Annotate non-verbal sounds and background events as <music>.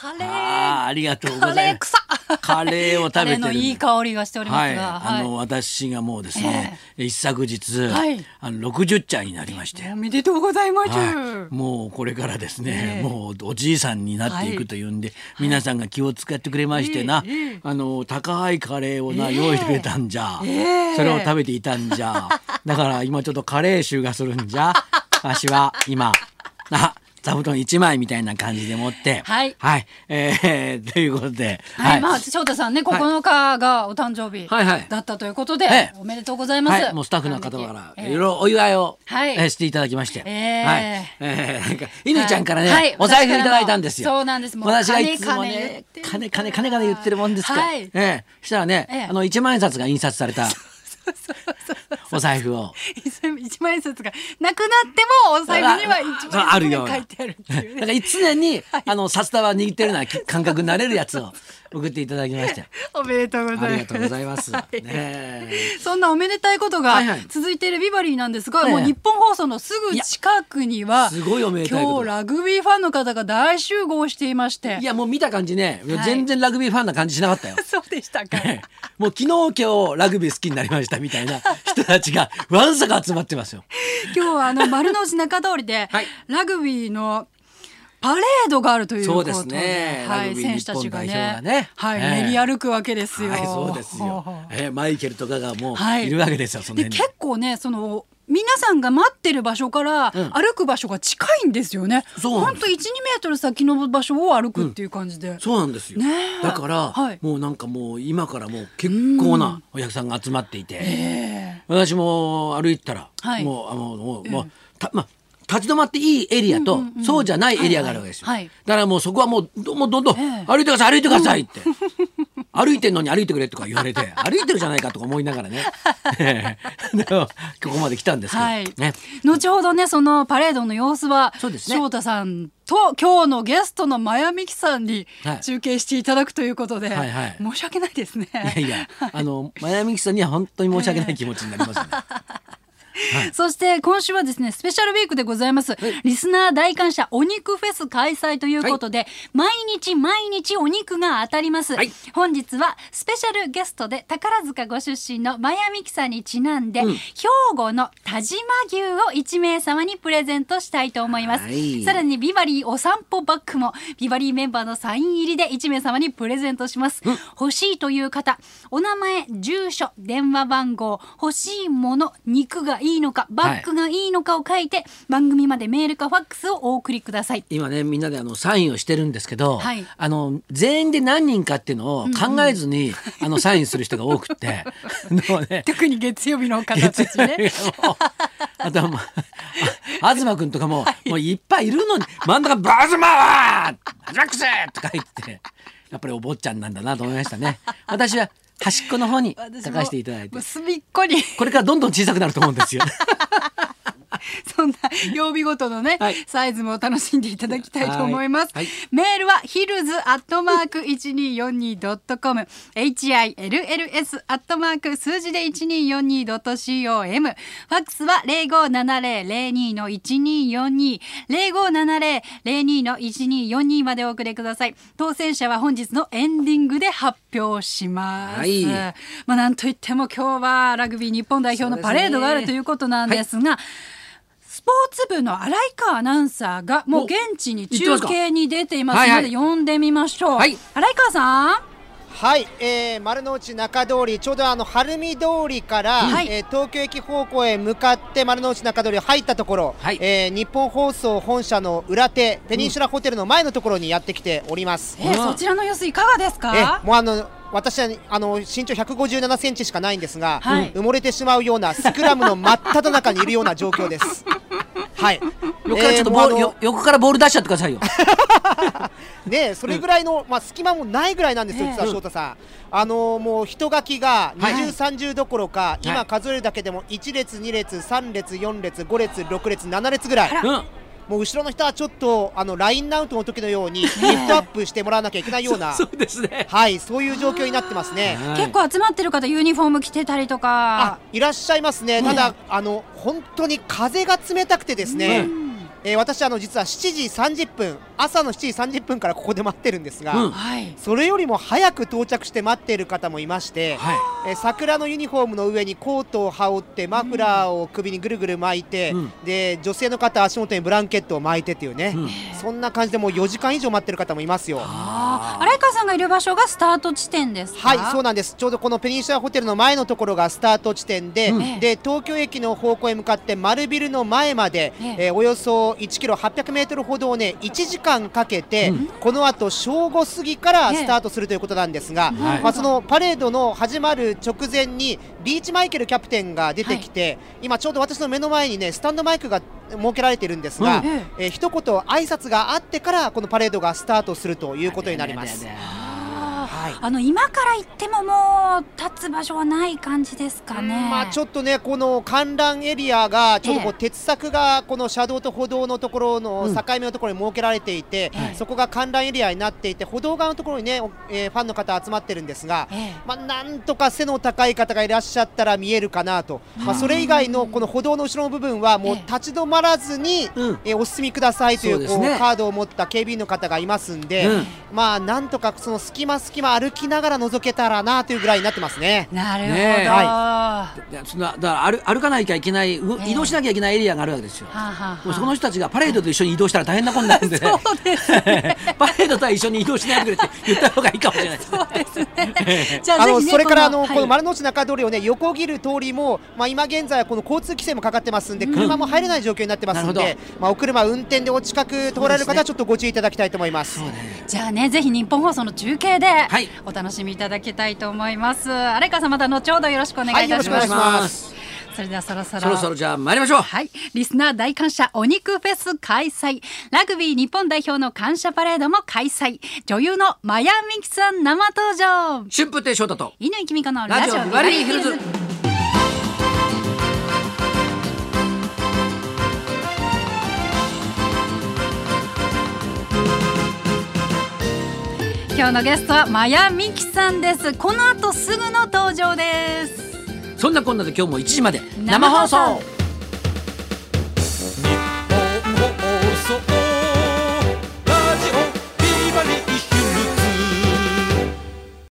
カレー。あーありがとうごカざいます。レー臭。カレーを食べてる。いい香りがしておりまはい、すが、あの私がもうですね、一昨日、はい。あの60歳になりまして、おめでとうございます、はい、もうこれからですね、ええ。もうおじいさんになっていくというんで、皆さんが気を使ってくれましてな、ええあの高いカレーをな、用意してくれたんじゃ、ええ。それを食べていたんじゃ。だから今ちょっとカレー臭がするんじゃ。わしは今。な座布団一枚みたいな感じで持って。はい。はい、えー、<laughs> ということで、はい、まあ翔太さんね9日がお誕生日はいはい。だったということで、ええ。おめでとうございます。はい、もうスタッフの方からええ。いろいろお祝いを、はい。えーしていただきまして、ええ。はい、えーなんか乾ちゃんからね、はい。お財布いただいたんですよ。そうなんです。もう私がいつも金ね、金金金金金言ってるもんですから、はいええしたらね、ええあの一万円札が印刷されたお財布を。<laughs> 一万円札がなくなってもお財布には一万あるような円札が書いてあるっていうだかね。ら常に、あの札束握ってるような感覚になれるやつを <laughs> 送っていただきまして、おめでとうございます。ありがとうございます。はいねえそんなおめでたいことがはいはい続いているビバリーなんですが、ええもう日本放送のすぐ近くにはすごいおめでたい今日ラグビーファンの方が大集合していましていやもう見た感じね、はい全然ラグビーファンな感じしなかったよ。<laughs> そうでしたか？<laughs> もう昨日今日ラグビー好きになりましたみたいな人たちがわんさか集まってますよ。今日はあの丸の内中通りで、はいラグビーのパレードがあるということでそうですねはい、選手たちがねねはい、ええ練り歩くわけですよ。はい、そうですよ。えーマイケルとかがもはいういるわけですよ、そので。結構ねその皆さんが待ってる場所からうん。歩く場所が近いんですよね。本当一二メートル先の場所を歩くっていう感じで。そうなんですよ。ねえ。だから、はい。もうなんかもう今からもう結構なお客さんが集まっていて、え私も歩いてたら、はい。もうあのもう、もうたまあ立ち止まっていいエリアと、そうじゃないエリアがあるわけですよ。だからもうそこはもうどもうどんどん、ええ。歩いてください歩いてくださいって。<laughs> 歩いてんのに歩いてくれとか言われて <laughs> 歩いてるじゃないかとか思いながらね。<laughs> ここまで来たんですけど、はい。ね。後ほどねそのパレードの様子はね。翔太さんと今日のゲストのマヤミキさんにはい。中継していただくということで、はいはい。申し訳ないですね。いやいやあのマヤミキさんには本当に申し訳ない気持ちになりますね。そして今週はですねスペシャルウィークでございます、リスナー大感謝お肉フェス開催ということで、毎日毎日お肉が当たります、はい。本日はスペシャルゲストで宝塚ご出身のマヤミキさんにちなんで、うん。兵庫の田島牛を1名様にプレゼントしたいと思います、はい。さらにビバリーお散歩バッグもビバリーメンバーのサイン入りで1名様にプレゼントします、欲しいという方お名前住所電話番号欲しいもの肉がいいのかバッグがいいのかを書いて、番組までメールかファックスをお送りください。今ねみんなであのサインをしてるんですけど、はい。あの全員で何人かっていうのを考えずに、<laughs> あのサインする人が多くって。<laughs> ね。特に月曜日の方たちね。あとはもうあ東君とかも、もういっぱいいるのに真ん中バーズマー!アジャックス!とか言ってやっぱりお坊ちゃんなんだなと思いましたね。私は端っこの方に書かせていただいて。隅っこに。これからどんどん小さくなると思うんですよ。<laughs> そんな曜日ごとのね、はい。サイズも楽しんでいただきたいと思います。はい。はいメールはヒルズアットマーク一二四二ドットコム、H I L L S アットマーク数字で一二四二ドット C O M、ファックスは零五七零零二の一二四二。零五七零零二の一二四二までお送りください。当選者は本日のエンディングで発表します。はいまあなんといっても今日はラグビー日本代表のパレードがあるということなんですが。スポーツ部の新井川アナウンサーがもう現地に中継に出ていますので呼んでみましょう。はい新井川さん。はい、えー、丸の内中通り、ちょうどあの晴海通りから、はいえー東京駅方向へ向かって丸の内中通りを入ったところ、はいえー日本放送本社の裏手、ペニンシュラホテルの前のところにやってきております。えーうんそちらの様子いかがですえか。もうあの私はあの身長157センチしかないんですが、はい埋もれてしまうようなスクラムの真っ只中にいるような状況です。はい。<laughs> 横からちょっとボール、えー横からボール出しちゃってくださいよ。ねそれぐらいの、まあ、隙間もないぐらいなんですよ、ええ実は翔太さん。あのーもう人書きがはい。20、30どころか、はい。今数えるだけでも1列、2列、3列、4列、5列、6列、7列ぐらい。もう後ろの人はちょっとあのラインアウトの時のようにリフトアップしてもらわなきゃいけないような、<laughs> そうですね。はい、そういう状況になってますね。はい。結構集まってる方ユニフォーム着てたりとあか。いらっしゃいますね、ねただ、あの本当に風が冷たくてですね、えー私あの実は7時30分朝の7時30分からここで待ってるんですが、うん。はい。それよりも早く到着して待っている方もいまして、はい。えー桜のユニフォームの上にコートを羽織ってマフラーを首にぐるぐる巻いて、うん。で女性の方足元にブランケットを巻いてっていうね、うん。そんな感じでもう4時間以上待ってる方もいますよ。荒川さんがいる場所がスタート地点ですか？はい、そうなんです。ちょうどこのペニンシュラホテルの前のところがスタート地点で、うん。で東京駅の方向へ向かって丸ビルの前まで、ええ。えーおよそ1キロ800メートルほどをね1時間かけて、うん。この後正午過ぎからええ。スタートするということなんですが、はい。まあそのパレードの始まる直前にリーチマイケルキャプテンが出てきて、今ちょうど私の目の前にねスタンドマイクが設けられているんですが、うんええー一言挨拶があってからこのパレードがスタートするということになります。はい。あの今から行ってももう立つ場所はない感じですかね。まあちょっとねこの観覧エリアがちょうどこえう鉄柵がこの車道と歩道のところのうん。境目のところに設けられていて、はいそこが観覧エリアになっていて歩道側のところにね、おえーファンの方集まってるんですが、ええ。まあ、なんとか背の高い方がいらっしゃったら見えるかなと、まあ、それ以外のこの歩道の後ろの部分はもうええ。立ち止まらずに、うん。えーお進みくださいというこうね。カードを持った警備員の方がいますんで、うん。まあなんとかその隙間隙間歩きながら覗けたらなというぐらいになってますね。なるほど。ねえ。はい。やそんなだから歩歩かなきゃいけない、移動しなきゃいけないエリアがあるわけですよ。はあはあはあ。もうその人たちがパレードと一緒に移動したら大変なことになるんで、ね、<laughs> そうですパレードとは一緒に移動しないでくれって言った方がいいかもしれない。ですね。そうですね。<laughs> じゃああのそれからあの、はい。この丸の内中通りをね横切る通りも、まあ、今現在はこの交通規制もかかってますんで、車も入れない状況になってますんなるで、まあ、お車運転でお近く通られる方はちょっとご注意いただきたいと思います。じゃあねぜひ日本放送の中継で。はいお楽しみいただきたいと思います。荒川さんまた後ほどよろしくお願いいたします。それではそろそろ。そろそろじゃあ参りましょう。はい、リスナー大感謝お肉フェス開催。ラグビー日本代表の感謝パレードも開催。女優のマヤミキさん生登場。春風亭昇太と。乾きみかのラジオビラジオビババリーヒルズ今日のゲストはマヤミキさんです。この後すぐの登場です。そんなこんなで今日も1時まで生放送